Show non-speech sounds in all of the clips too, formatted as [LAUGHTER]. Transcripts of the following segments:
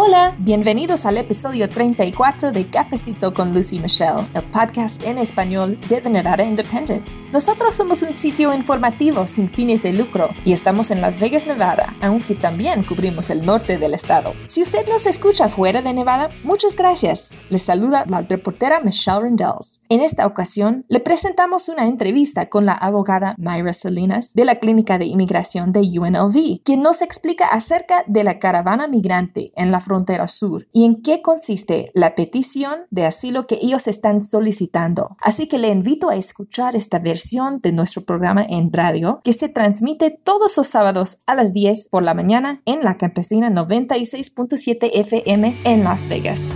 Hola, bienvenidos al episodio 34 de Cafecito con Lucy Michelle, el podcast en español de The Nevada Independent. Nosotros somos un sitio informativo sin fines de lucro y estamos en Las Vegas, Nevada, aunque también cubrimos el norte del estado. Si usted nos escucha fuera de Nevada, muchas gracias. Les saluda la reportera Michelle Rendells. En esta ocasión, le presentamos una entrevista con la abogada Myra Salinas de la Clínica de Inmigración de UNLV, quien nos explica acerca de la caravana migrante en la frontera sur y en qué consiste la petición de asilo que ellos están solicitando. Así que le invito a escuchar esta versión de nuestro programa en radio que se transmite todos los sábados a las 10 por la mañana en la campesina 96.7 FM en Las Vegas.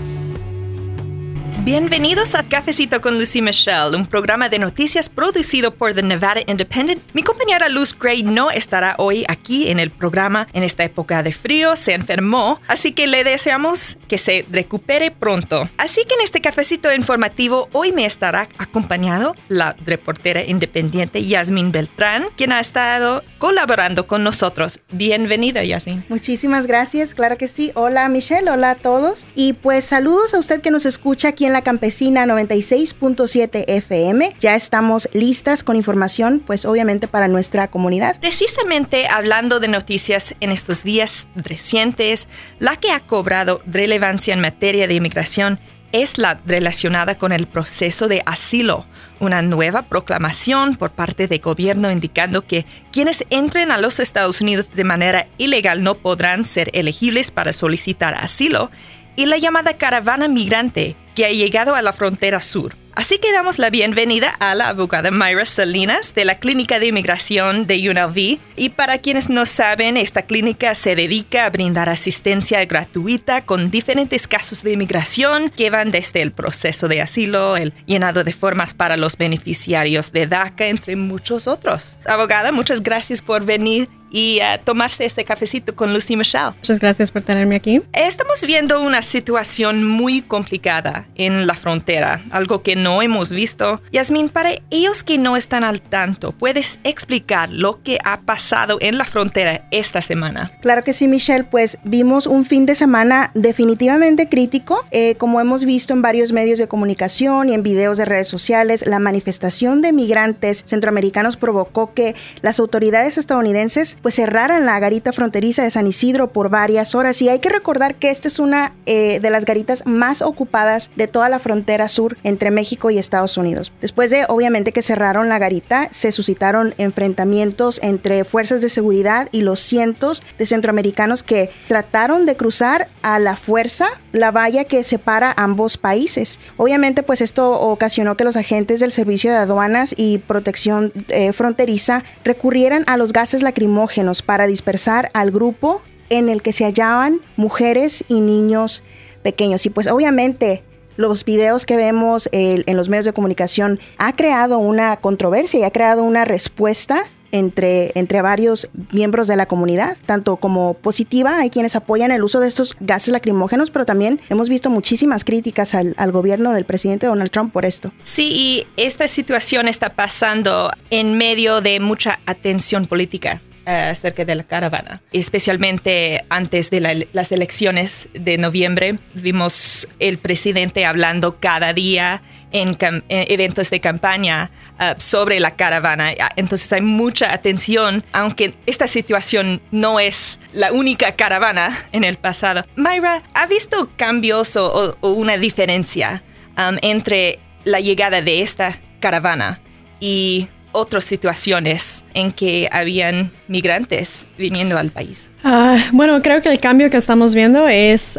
Bienvenidos a Cafecito con Lucy Michelle, un programa de noticias producido por The Nevada Independent. Mi compañera Luz Gray no estará hoy aquí en el programa en esta época de frío, se enfermó, así que le deseamos que se recupere pronto. Así que en este cafecito informativo hoy me estará acompañado la reportera independiente Yasmin Beltrán, quien ha estado colaborando con nosotros. Bienvenida, Yasmin. Muchísimas gracias, claro que sí. Hola Michelle, hola a todos. Y pues saludos a usted que nos escucha aquí en la Campesina 96.7 FM. Ya estamos listas con información, pues obviamente para nuestra comunidad. Precisamente hablando de noticias en estos días recientes, la que ha cobrado relevancia en materia de inmigración es la relacionada con el proceso de asilo, una nueva proclamación por parte del gobierno indicando que quienes entren a los Estados Unidos de manera ilegal no podrán ser elegibles para solicitar asilo y la llamada caravana migrante que ha llegado a la frontera sur. Así que damos la bienvenida a la abogada Myra Salinas de la Clínica de Inmigración de UNLV. Y para quienes no saben, esta clínica se dedica a brindar asistencia gratuita con diferentes casos de inmigración que van desde el proceso de asilo, el llenado de formas para los beneficiarios de DACA, entre muchos otros. Abogada, muchas gracias por venir y a tomarse este cafecito con Lucy Michelle. Muchas gracias por tenerme aquí. Estamos viendo una situación muy complicada en la frontera, algo que no hemos visto. Yasmin, para ellos que no están al tanto, ¿puedes explicar lo que ha pasado en la frontera esta semana? Claro que sí, Michelle, pues vimos un fin de semana definitivamente crítico, eh, como hemos visto en varios medios de comunicación y en videos de redes sociales, la manifestación de migrantes centroamericanos provocó que las autoridades estadounidenses pues cerraran la garita fronteriza de San Isidro por varias horas y hay que recordar que esta es una eh, de las garitas más ocupadas de toda la frontera sur entre México y Estados Unidos. Después de obviamente que cerraron la garita, se suscitaron enfrentamientos entre fuerzas de seguridad y los cientos de centroamericanos que trataron de cruzar a la fuerza la valla que separa ambos países. Obviamente pues esto ocasionó que los agentes del Servicio de Aduanas y Protección eh, Fronteriza recurrieran a los gases lacrimógenos para dispersar al grupo en el que se hallaban mujeres y niños pequeños. Y pues obviamente los videos que vemos en los medios de comunicación ha creado una controversia y ha creado una respuesta entre, entre varios miembros de la comunidad, tanto como positiva, hay quienes apoyan el uso de estos gases lacrimógenos, pero también hemos visto muchísimas críticas al, al gobierno del presidente Donald Trump por esto. Sí, y esta situación está pasando en medio de mucha atención política acerca de la caravana. Especialmente antes de las elecciones de noviembre, vimos el presidente hablando cada día en, eventos de campaña eh, sobre la caravana. Entonces hay mucha atención, aunque esta situación no es la única caravana en el pasado. Myra, ¿ha visto cambios o, una diferencia um, entre la llegada de esta caravana y otras situaciones en que habían migrantes viniendo al país? Ah, bueno, creo que el cambio que estamos viendo es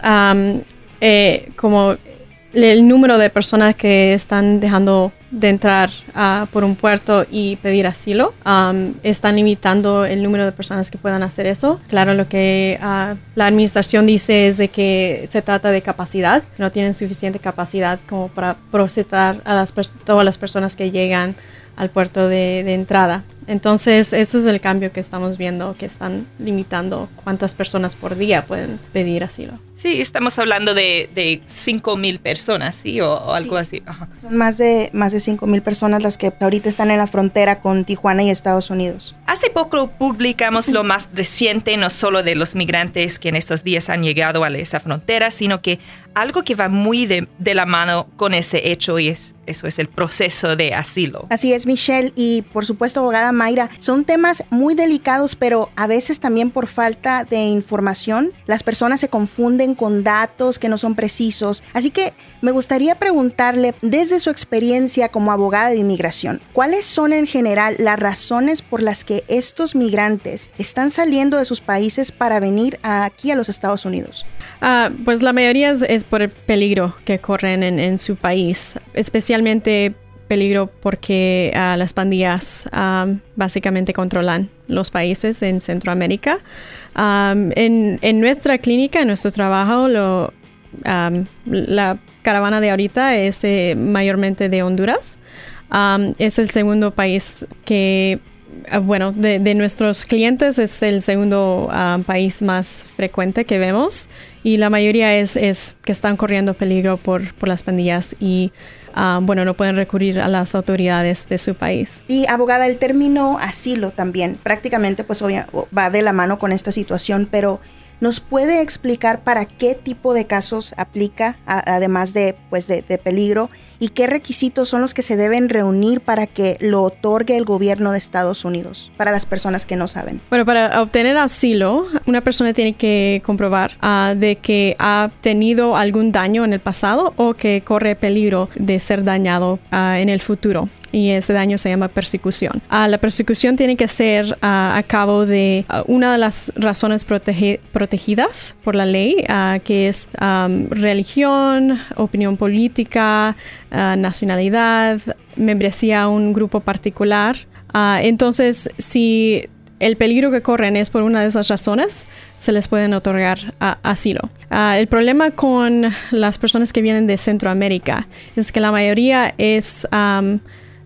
eh, como el número de personas que están dejando de entrar uh, por un puerto y pedir asilo. están limitando el número de personas que puedan hacer eso. Claro, lo que uh, la administración dice es de que se trata de capacidad, no tienen suficiente capacidad como para procesar a las todas las personas que llegan al puerto de, entrada. Entonces, ese es el cambio que estamos viendo, que están limitando cuántas personas por día pueden pedir asilo. Sí, estamos hablando de, de 5 mil personas, ¿sí? O, algo así. Son más de, más de 5 mil personas las que ahorita están en la frontera con Tijuana y Estados Unidos. Hace poco publicamos lo más reciente, no solo de los migrantes que en estos días han llegado a esa frontera, sino que algo que va muy de, de la mano con ese hecho y es, eso es el proceso de asilo. Así es, Michelle, y por supuesto, abogada Mayra, son temas muy delicados, pero a veces también por falta de información, las personas se confunden con datos que no son precisos. Así que me gustaría preguntarle, desde su experiencia como abogada de inmigración, ¿cuáles son en general las razones por las que estos migrantes están saliendo de sus países para venir aquí a los Estados Unidos? Ah, pues la mayoría es, por el peligro que corren en, su país, especialmente peligro porque ah, las pandillas ah, básicamente controlan los países en Centroamérica. en, nuestra clínica, en nuestro trabajo, la caravana de ahorita es eh, mayormente de Honduras. es el segundo país que, ah, bueno, de, nuestros clientes es el segundo país más frecuente que vemos y la mayoría es, es que están corriendo peligro por, por las pandillas y Ah, bueno, no pueden recurrir a las autoridades de su país. Y abogada, el término asilo también prácticamente pues va de la mano con esta situación, pero ¿Nos puede explicar para qué tipo de casos aplica, además de, pues de, peligro, y qué requisitos son los que se deben reunir para que lo otorgue el gobierno de Estados Unidos, para las personas que no saben? Bueno, para obtener asilo, una persona tiene que comprobar ah, de que ha tenido algún daño en el pasado o que corre peligro de ser dañado ah, en el futuro y ese daño se llama persecución. Ah, la persecución tiene que ser ah, a cabo de ah, una de las razones protegidas por la ley, que es religión, opinión política, nacionalidad, membresía a un grupo particular. entonces, si el peligro que corren es por una de esas razones, se les pueden otorgar asilo. el problema con las personas que vienen de Centroamérica es que la mayoría es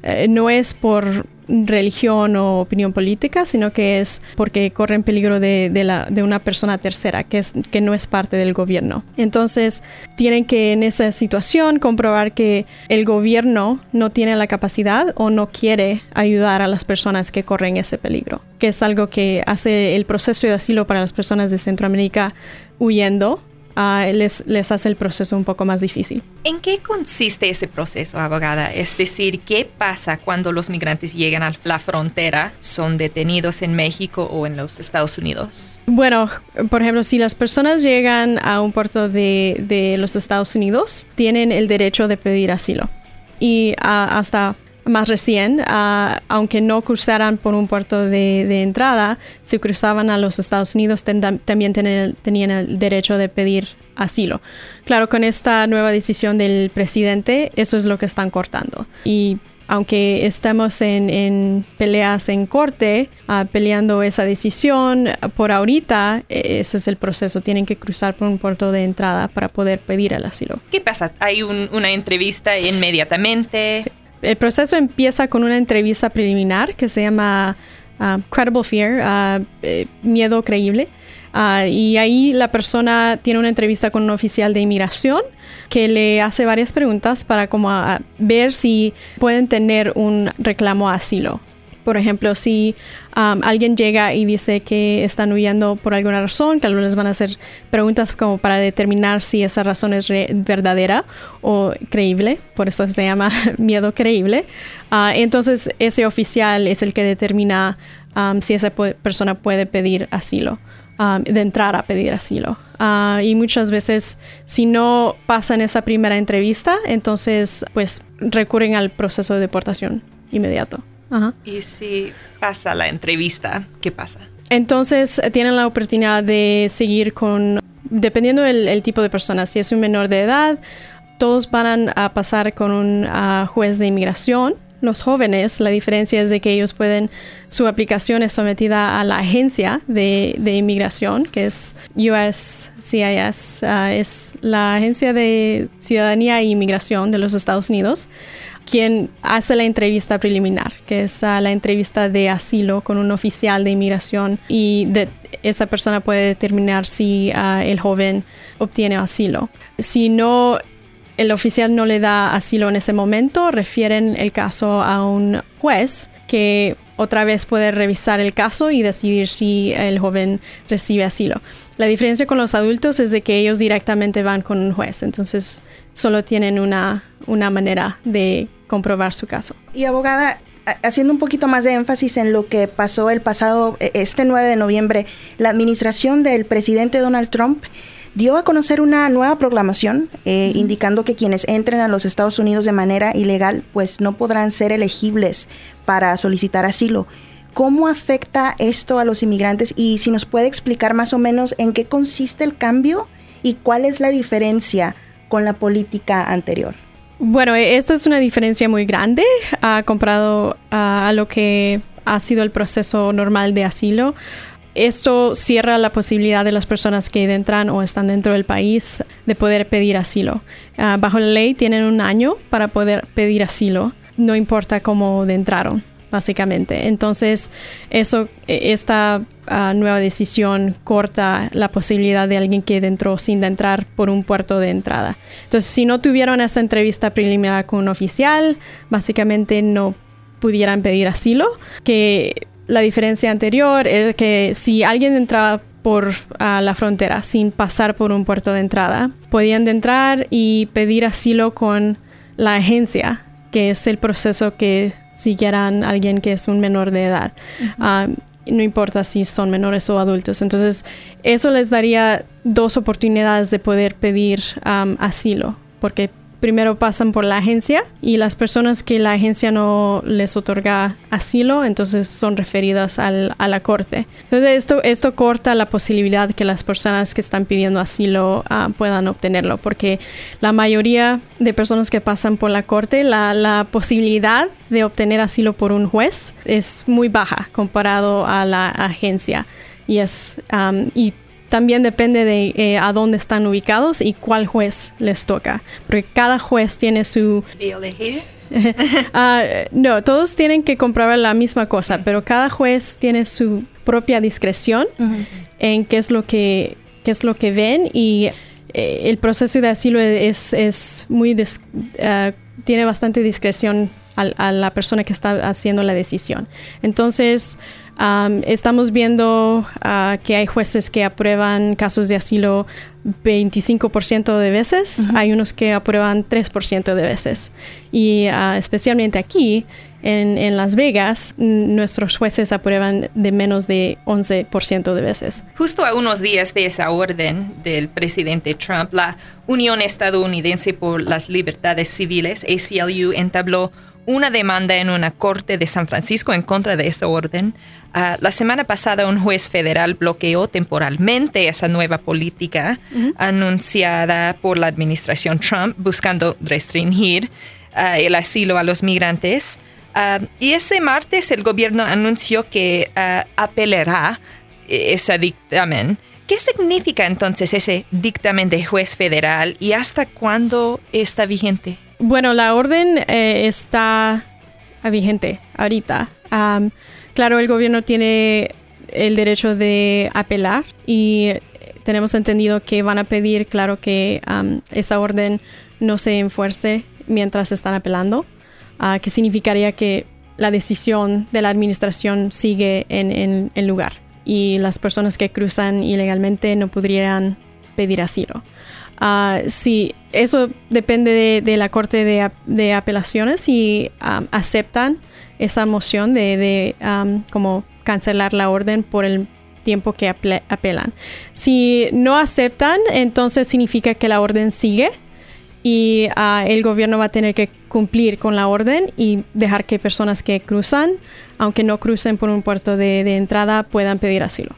eh, no es por religión o opinión política, sino que es porque corren peligro de, de, una persona tercera que, es, que no es parte del gobierno. Entonces, tienen que en esa situación comprobar que el gobierno no tiene la capacidad o no quiere ayudar a las personas que corren ese peligro, que es algo que hace el proceso de asilo para las personas de Centroamérica huyendo les, les hace el proceso un poco más difícil. ¿En qué consiste ese proceso, abogada? Es decir, ¿qué pasa cuando los migrantes llegan a la frontera, son detenidos en México o en los Estados Unidos? Bueno, por ejemplo, si las personas llegan a un puerto de, de los Estados Unidos, tienen el derecho de pedir asilo. Y hasta más recién, ah, aunque no cruzaran por un puerto de, entrada, si cruzaban a los Estados Unidos también tenían el derecho de pedir asilo. Claro, con esta nueva decisión del presidente, eso es lo que están cortando. Y aunque estemos en, peleas en corte, ah, peleando esa decisión, por ahorita e, ese es el proceso. Tienen que cruzar por un puerto de entrada para poder pedir el asilo. ¿Qué pasa? ¿Hay una entrevista inmediatamente? Sí. El proceso empieza con una entrevista preliminar que se llama uh, Credible Fear, uh, miedo creíble. Uh, y ahí la persona tiene una entrevista con un oficial de inmigración que le hace varias preguntas para como ver si pueden tener un reclamo a asilo. Por ejemplo, si um, alguien llega y dice que están huyendo por alguna razón, que les van a hacer preguntas como para determinar si esa razón es verdadera o creíble, por eso se llama [LAUGHS] miedo creíble. Uh, entonces, ese oficial es el que determina um, si esa persona puede pedir asilo. Um, de entrar a pedir asilo. Uh, y muchas veces, si no pasan esa primera entrevista, entonces pues recurren al proceso de deportación inmediato. Y si pasa la entrevista, ¿qué pasa? Entonces eh, tienen la oportunidad de seguir con, dependiendo del tipo de persona, si es un menor de edad, todos van a pasar con un juez de inmigración. Los jóvenes, la diferencia es de que ellos pueden, su aplicación es sometida a la agencia de, inmigración, que es USCIS, ah, es la agencia de ciudadanía e inmigración de los Estados Unidos. Quien hace la entrevista preliminar, que es ah, la entrevista de asilo con un oficial de inmigración y esa persona puede determinar si ah, el joven obtiene asilo. Si no, el oficial no le da asilo en ese momento, refieren el caso a un juez que otra vez puede revisar el caso y decidir si el joven recibe asilo. La diferencia con los adultos es de que ellos directamente van con un juez, entonces solo tienen una, una manera de comprobar su caso. Y abogada, haciendo un poquito más de énfasis en lo que pasó el pasado, e, este 9 de noviembre, la administración del presidente Donald Trump dio a conocer una nueva proclamación eh, indicando que quienes entren a los Estados Unidos de manera ilegal pues no podrán ser elegibles para solicitar asilo. ¿Cómo afecta esto a los inmigrantes? Y si nos puede explicar más o menos en qué consiste el cambio y cuál es la diferencia con la política anterior. Bueno, e, esta es una diferencia muy grande uh, comparado a lo que ha sido el proceso normal de asilo. Esto cierra la posibilidad de las personas que entran o están dentro del país de poder pedir asilo. Ah, bajo la ley tienen un año para poder pedir asilo, no importa cómo entraron, básicamente. Entonces, eso, e, esta ah, nueva decisión corta la posibilidad de alguien que entró sin entrar por un puerto de entrada. Entonces, si no tuvieron esa entrevista preliminar con un oficial, básicamente no pudieran pedir asilo, que la diferencia anterior es que si alguien entraba por la frontera sin pasar por un puerto de entrada, podían entrar y pedir asilo con la agencia, que es el proceso que siguieran alguien que es un menor de edad. Ah, no importa si son menores o adultos. Entonces, eso les daría dos oportunidades de poder pedir asilo, porque primero pasan por la agencia y las personas que la agencia no les otorga asilo, entonces son referidas al, a la corte. Entonces esto, esto corta la posibilidad que las personas que están pidiendo asilo ah, puedan obtenerlo, porque la mayoría de personas que pasan por la corte, la, la posibilidad de obtener asilo por un juez es muy baja comparado a la agencia. Y es, y también depende de eh, a dónde están ubicados y cuál juez les toca, porque cada juez tiene su... uh, [LAUGHS] no, todos tienen que comprobar la misma cosa, pero cada juez tiene su propia discreción en qué es lo que qué es lo que ven y eh, el proceso de asilo es, es muy uh, tiene bastante discreción a, la persona que está haciendo la decisión. Entonces, estamos viendo ah, que hay jueces que aprueban casos de asilo 25% de veces, hay unos que aprueban 3% de veces. Y ah, especialmente aquí, en, en, Las Vegas, nuestros jueces aprueban de menos de 11% de veces. Justo a unos días de esa orden del presidente Trump, la Unión Estadounidense por las Libertades Civiles, ACLU, entabló una demanda en una corte de San Francisco en contra de esa orden. Ah, la semana pasada un juez federal bloqueó temporalmente esa nueva política anunciada por la administración Trump buscando restringir ah, el asilo a los migrantes. Ah, y ese martes el gobierno anunció que apelará ese dictamen. ¿Qué significa entonces ese dictamen de juez federal y hasta cuándo está vigente? Bueno, la orden eh, está vigente ahorita. claro, el gobierno tiene el derecho de apelar y tenemos entendido que van a pedir, claro, que esa orden no se enfuerce mientras están apelando, uh, que significaría que la decisión de la administración sigue en el lugar y las personas que cruzan ilegalmente no podrían pedir asilo. Uh, sí, eso depende de, la Corte de, Apelaciones y um, aceptan esa moción de, um, como cancelar la orden por el tiempo que apelan. Si no aceptan, entonces significa que la orden sigue y uh, el gobierno va a tener que cumplir con la orden y dejar que personas que cruzan, aunque no crucen por un puerto de, entrada, puedan pedir asilo.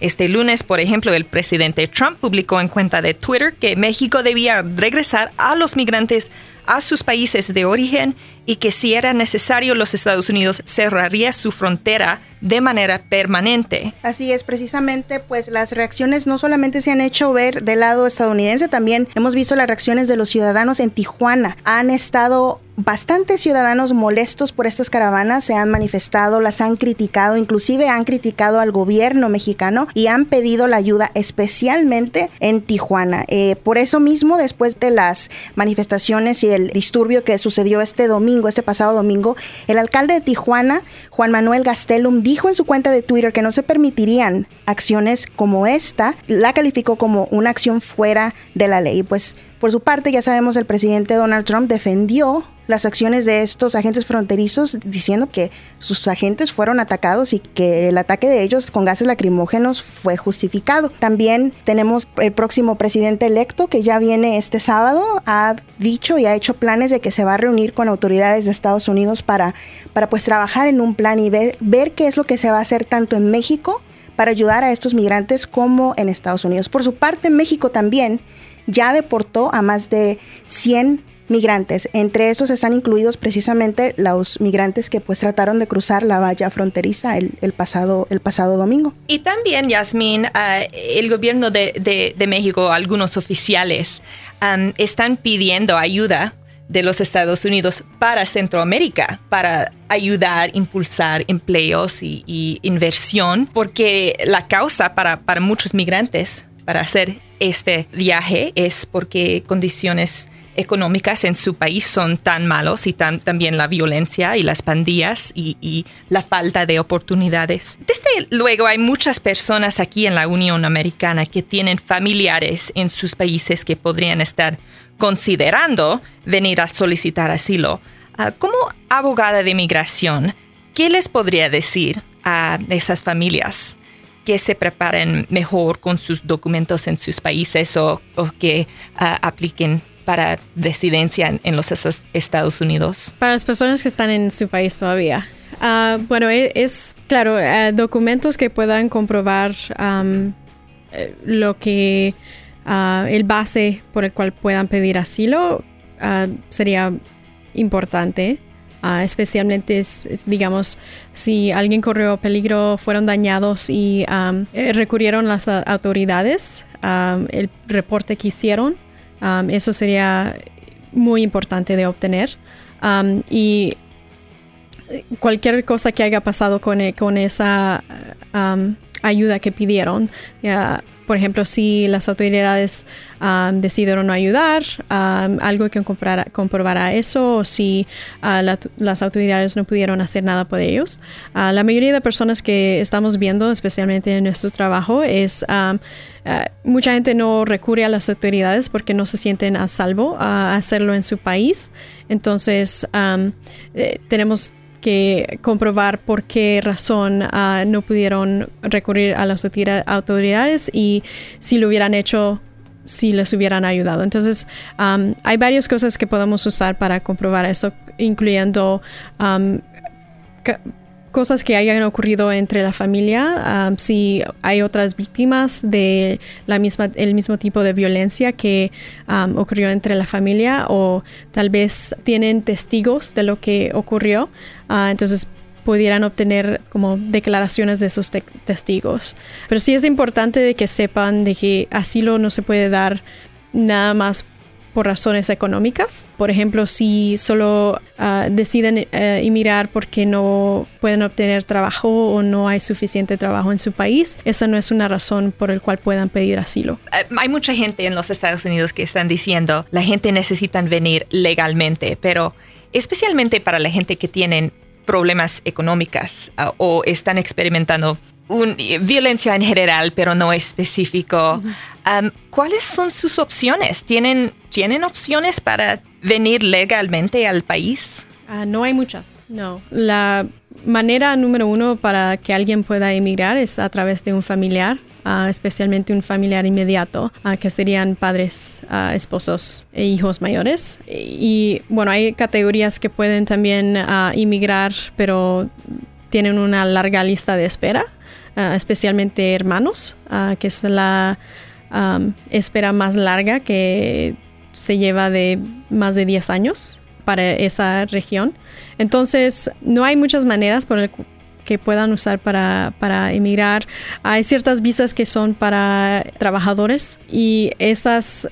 Este lunes, por ejemplo, el presidente Trump publicó en cuenta de Twitter que México debía regresar a los migrantes a sus países de origen y que si era necesario los Estados Unidos cerraría su frontera de manera permanente. Así es, precisamente, pues las reacciones no solamente se han hecho ver del lado estadounidense, también hemos visto las reacciones de los ciudadanos en Tijuana. Han estado bastantes ciudadanos molestos por estas caravanas se han manifestado, las han criticado, inclusive han criticado al gobierno mexicano y han pedido la ayuda especialmente en Tijuana. Eh, por eso mismo, después de las manifestaciones y el disturbio que sucedió este domingo, este pasado domingo, el alcalde de Tijuana, Juan Manuel Gastelum, dijo en su cuenta de Twitter que no se permitirían acciones como esta. La calificó como una acción fuera de la ley. Pues por su parte, ya sabemos, el presidente Donald Trump defendió las acciones de estos agentes fronterizos diciendo que sus agentes fueron atacados y que el ataque de ellos con gases lacrimógenos fue justificado. También tenemos el próximo presidente electo que ya viene este sábado, ha dicho y ha hecho planes de que se va a reunir con autoridades de Estados Unidos para, para pues trabajar en un plan y ver, ver qué es lo que se va a hacer tanto en México para ayudar a estos migrantes como en Estados Unidos. Por su parte, México también ya deportó a más de 100 migrantes. Entre estos están incluidos precisamente los migrantes que pues trataron de cruzar la valla fronteriza el, pasado, el pasado domingo. Y también, Yasmín, ah, el gobierno de, México, algunos oficiales, están pidiendo ayuda de los Estados Unidos para Centroamérica, para ayudar, impulsar empleos y, inversión, porque la causa para, para muchos migrantes para hacer este viaje es porque condiciones económicas en su país son tan malos y también la violencia y las pandillas y, la falta de oportunidades. Desde luego hay muchas personas aquí en la Unión Americana que tienen familiares en sus países que podrían estar considerando venir a solicitar asilo. Ah, como abogada de inmigración, ¿qué les podría decir a esas familias? que se preparen mejor con sus documentos en sus países o, que ah, apliquen para residencia en, los Estados Unidos? Para las personas que están en su país todavía. Ah, bueno, e, es, claro, eh, documentos que puedan comprobar eh, lo que ah, el base por el cual puedan pedir asilo sería importante. especialmente, digamos, si alguien corrió peligro, fueron dañados y eh, recurrieron las autoridades, el reporte que hicieron Um, eso sería muy importante de obtener. Um, y cualquier cosa que haya pasado con, e, con esa um, ayuda que pidieron, por ejemplo, si las autoridades decidieron no ayudar, algo que comprobará eso, o si ah, las autoridades no pudieron hacer nada por ellos. Ah, la mayoría de personas que estamos viendo, especialmente en nuestro trabajo, es ah, mucha gente no recurre a las autoridades porque no se sienten a salvo a hacerlo en su país. Entonces, eh, tenemos que comprobar por qué razón ah, no pudieron recurrir a las autoridades y si lo hubieran hecho si les hubieran ayudado. Entonces, hay varias cosas que podemos usar para comprobar eso, incluyendo cosas que hayan ocurrido entre la familia, um, si hay otras víctimas de la misma, el mismo tipo de violencia que um, ocurrió entre la familia o tal vez tienen testigos de lo que ocurrió, uh, entonces pudieran obtener como declaraciones de esos testigos. Pero sí es importante de que sepan de que asilo no se puede dar nada más por razones económicas. Por ejemplo, si solo ah, deciden eh, emigrar porque no pueden obtener trabajo o no hay suficiente trabajo en su país, esa no es una razón por el cual puedan pedir asilo. Eh, hay mucha gente en los Estados Unidos que están diciendo la gente necesita venir legalmente, pero especialmente para la gente que tienen problemas económicos ah, o están experimentando violencia en general, pero no específico. ¿Cuáles son sus opciones? ¿Tienen, ¿Tienen opciones para venir legalmente al país? Ah, no hay muchas, no. La manera número uno para que alguien pueda emigrar es a través de un familiar, ah, especialmente un familiar inmediato, ah, que serían padres, esposos e hijos mayores. Y bueno, hay categorías que pueden también emigrar, pero tienen una larga lista de espera. Ah, especialmente hermanos, ah, que es la espera más larga que se lleva de más de 10 años para esa región. Entonces, no hay muchas maneras por el que puedan usar para, para emigrar. Hay ciertas visas que son para trabajadores y esas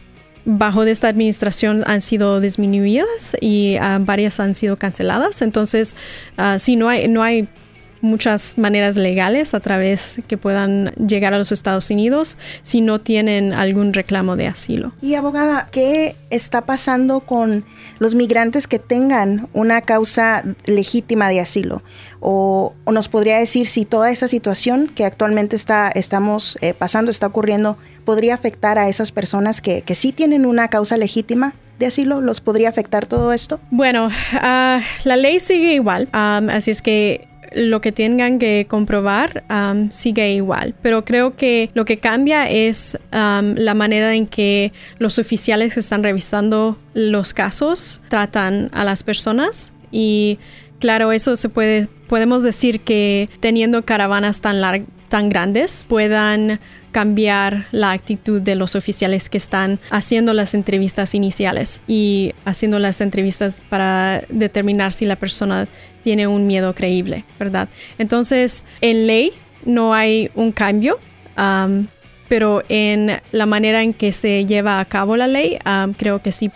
bajo de esta administración han sido disminuidas y ah, varias han sido canceladas. Entonces, uh, sí, no hay, no hay muchas maneras legales a través que puedan llegar a los Estados Unidos si no tienen algún reclamo de asilo. Y abogada, ¿qué está pasando con los migrantes que tengan una causa legítima de asilo? O, nos podría decir si toda esa situación que actualmente está, estamos eh, pasando, está ocurriendo, podría afectar a esas personas que, que sí tienen una causa legítima de asilo? ¿Los podría afectar todo esto? Bueno, uh, la ley sigue igual, um, así es que lo que tengan que comprobar um, sigue igual, pero creo que lo que cambia es um, la manera en que los oficiales que están revisando los casos tratan a las personas. Y claro, eso se puede, podemos decir que teniendo caravanas tan largas, tan grandes puedan cambiar la actitud de los oficiales que están haciendo las entrevistas iniciales y haciendo las entrevistas para determinar si la persona tiene un miedo creíble, ¿verdad? Entonces, en ley no hay un cambio, um, pero en la manera en que se lleva a cabo la ley, um, creo que sí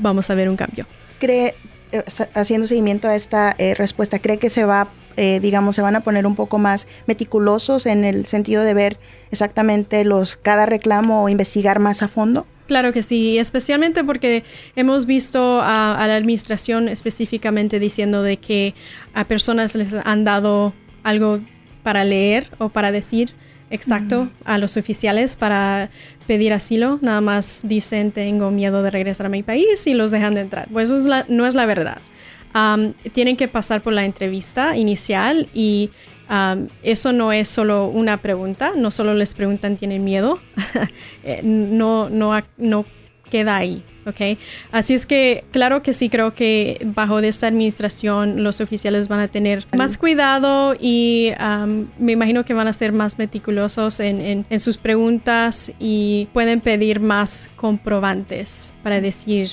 vamos a ver un cambio. ¿Cree, eh, haciendo seguimiento a esta eh, respuesta, cree que se va eh, digamos, se van a poner un poco más meticulosos en el sentido de ver exactamente los cada reclamo o investigar más a fondo? Claro que sí, especialmente porque hemos visto a, la administración específicamente diciendo de que a personas les han dado algo para leer o para decir exacto a los oficiales para pedir asilo. Nada más dicen tengo miedo de regresar a mi país y los dejan de entrar. Pues eso no es la verdad tienen que pasar por la entrevista inicial y eso no es solo una pregunta, no solo les preguntan tienen miedo, [LAUGHS] eh, no, no, no queda ahí. ¿ok? Así es que, claro que sí, creo que bajo esta administración los oficiales van a tener más cuidado y me imagino que van a ser más meticulosos en, sus preguntas y pueden pedir más comprobantes para decir,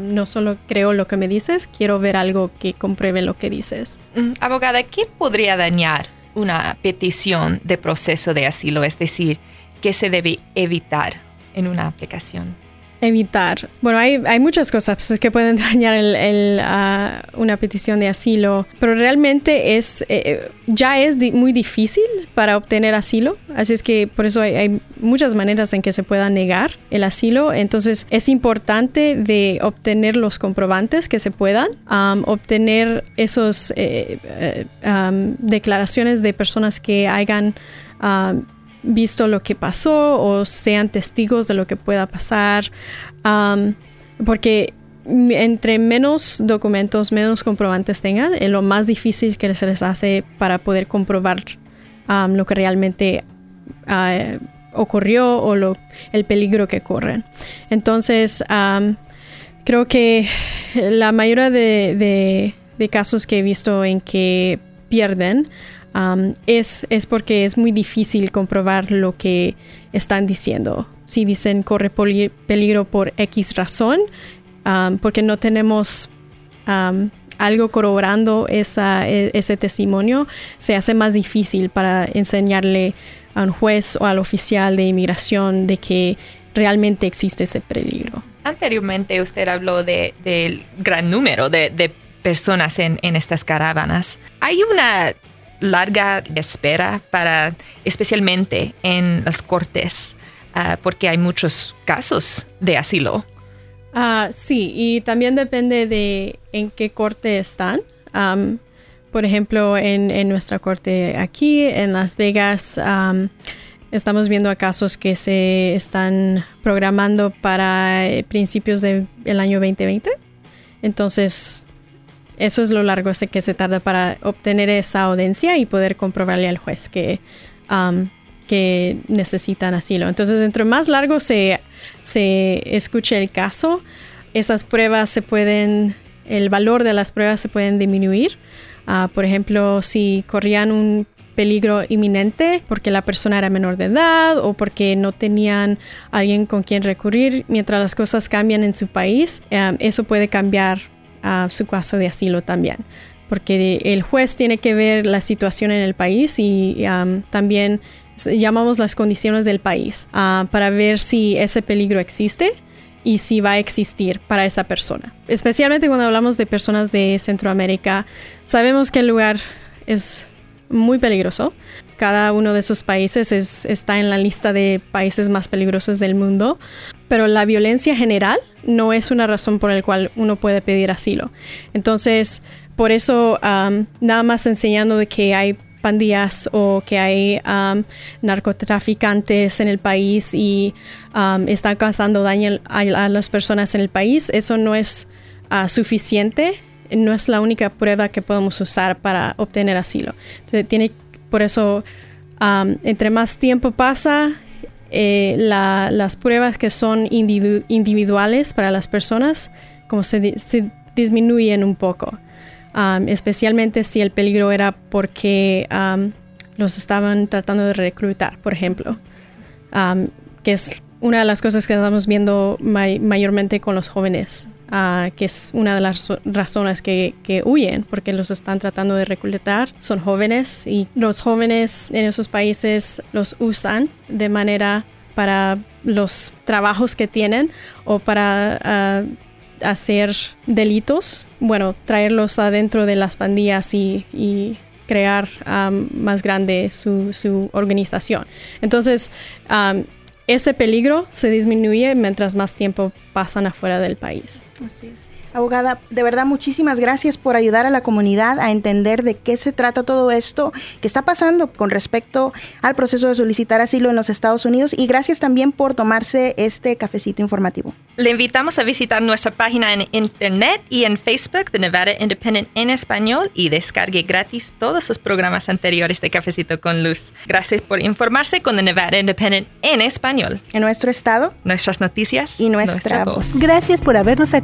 no solo creo lo que me dices, quiero ver algo que compruebe lo que dices. Abogada, ¿qué podría dañar una petición de proceso de asilo? Es decir, ¿qué se debe evitar en una aplicación? Evitar. Bueno, hay, hay muchas cosas pues, que pueden [LAUGHS] dañar el, ah, una petición de asilo, pero realmente es eh, eh, ya es muy difícil para obtener asilo, así es que por eso hay, muchas maneras en que se pueda negar el asilo. Entonces es importante de obtener los comprobantes que se puedan, obtener esos eh, declaraciones de personas que hayan visto lo que pasó o sean testigos de lo que pueda pasar, porque entre menos documentos, menos comprobantes tengan, es lo más difícil que se les hace para poder comprobar lo que realmente ah, ocurrió o lo, el peligro que corren. Entonces, creo que la mayoría de, de casos que he visto en que pierden, es, es porque es muy difícil comprobar lo que están diciendo. Si dicen corre peligro por X razón, porque no tenemos algo corroborando esa, e, ese testimonio, se hace más difícil para enseñarle a un juez o al oficial de inmigración de que realmente existe ese peligro. Anteriormente usted habló de, del gran número de, personas en, estas caravanas. ¿Hay una larga espera para, especialmente en las cortes, ah, porque hay muchos casos de asilo. Uh, sí, y también depende de en qué corte están. por ejemplo, en, nuestra corte aquí, en Las Vegas, estamos viendo casos que se están programando para eh, principios del año 2020. Entonces, eso es lo largo que se tarda para obtener esa audiencia y poder comprobarle al juez que, um, que necesitan asilo. Entonces, entre más largo se, se escuche el caso, esas pruebas se pueden, el valor de las pruebas se pueden disminuir. Uh, por ejemplo, si corrían un peligro inminente porque la persona era menor de edad o porque no tenían alguien con quien recurrir mientras las cosas cambian en su país, um, eso puede cambiar su caso de asilo también, porque el juez tiene que ver la situación en el país y también llamamos las condiciones del país ah, para ver si ese peligro existe y si va a existir para esa persona. Especialmente cuando hablamos de personas de Centroamérica, sabemos que el lugar es muy peligroso. Cada uno de esos países está en la lista de países más peligrosos del mundo, pero la violencia general no es una razón por la cual uno puede pedir asilo. Entonces, por eso, nada más enseñando de que hay pandillas o que hay narcotraficantes en el país y están causando daño a, las personas en el país, eso no es ah, suficiente, no es la única prueba que podemos usar para obtener asilo. tiene, por eso, entre más tiempo pasa, eh, las pruebas que son individuales para las personas, como se disminuyen un poco. Especialmente si el peligro era porque los estaban tratando de reclutar, por ejemplo, que es una de las cosas que estamos viendo mayormente con los jóvenes, ah, que es una de las razones que, que, huyen, porque los están tratando de reclutar, son jóvenes y los jóvenes en esos países los usan de manera para los trabajos que tienen o para ah, hacer delitos, bueno, traerlos adentro de las pandillas y, crear um, más grande su, organización. Entonces, um, ese peligro se disminuye mientras más tiempo pasan afuera del país. Así es. Abogada, de verdad muchísimas gracias por ayudar a la comunidad a entender de qué se trata todo esto que está pasando con respecto al proceso de solicitar asilo en los Estados Unidos y gracias también por tomarse este cafecito informativo. Le invitamos a visitar nuestra página en internet y en Facebook de Nevada Independent en español y descargue gratis todos los programas anteriores de Cafecito con Luz. Gracias por informarse con The Nevada Independent en español. En nuestro estado, nuestras noticias y nuestra, voz. Gracias por habernos acompañado